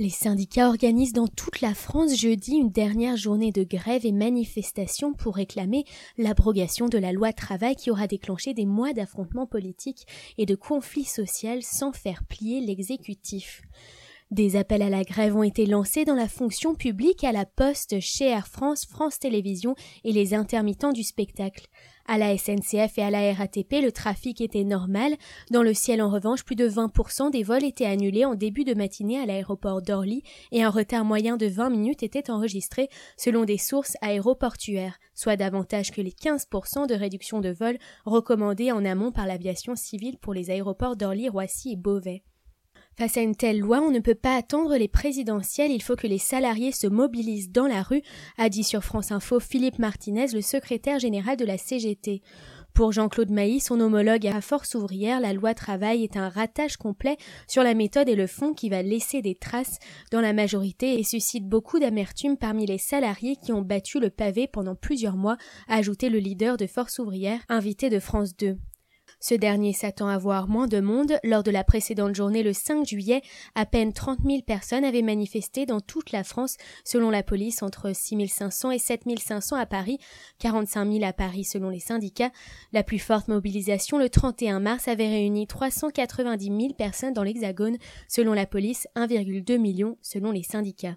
Les syndicats organisent dans toute la France jeudi une dernière journée de grève et manifestation pour réclamer l'abrogation de la loi travail qui aura déclenché des mois d'affrontements politiques et de conflits sociaux sans faire plier l'exécutif. Des appels à la grève ont été lancés dans la fonction publique, à la Poste, chez Air France, France Télévisions et les intermittents du spectacle. À la SNCF et à la RATP, le trafic était normal. Dans le ciel, en revanche, plus de 20% des vols étaient annulés en début de matinée à l'aéroport d'Orly et un retard moyen de 20 minutes était enregistré selon des sources aéroportuaires, soit davantage que les 15% de réduction de vols recommandés en amont par l'aviation civile pour les aéroports d'Orly, Roissy et Beauvais. Face à une telle loi, on ne peut pas attendre les présidentielles, il faut que les salariés se mobilisent dans la rue, a dit sur France Info Philippe Martinez, le secrétaire général de la CGT. Pour Jean-Claude Mailly, son homologue à Force ouvrière, la loi travail est un ratage complet sur la méthode et le fond qui va laisser des traces dans la majorité et suscite beaucoup d'amertume parmi les salariés qui ont battu le pavé pendant plusieurs mois, a ajouté le leader de Force ouvrière, invité de France 2. Ce dernier s'attend à voir moins de monde. Lors de la précédente journée, le 5 juillet, à peine 30 000 personnes avaient manifesté dans toute la France, selon la police, entre 6 500 et 7 500 à Paris, 45 000 à Paris selon les syndicats. La plus forte mobilisation, le 31 mars, avait réuni 390 000 personnes dans l'Hexagone, selon la police, 1,2 million selon les syndicats.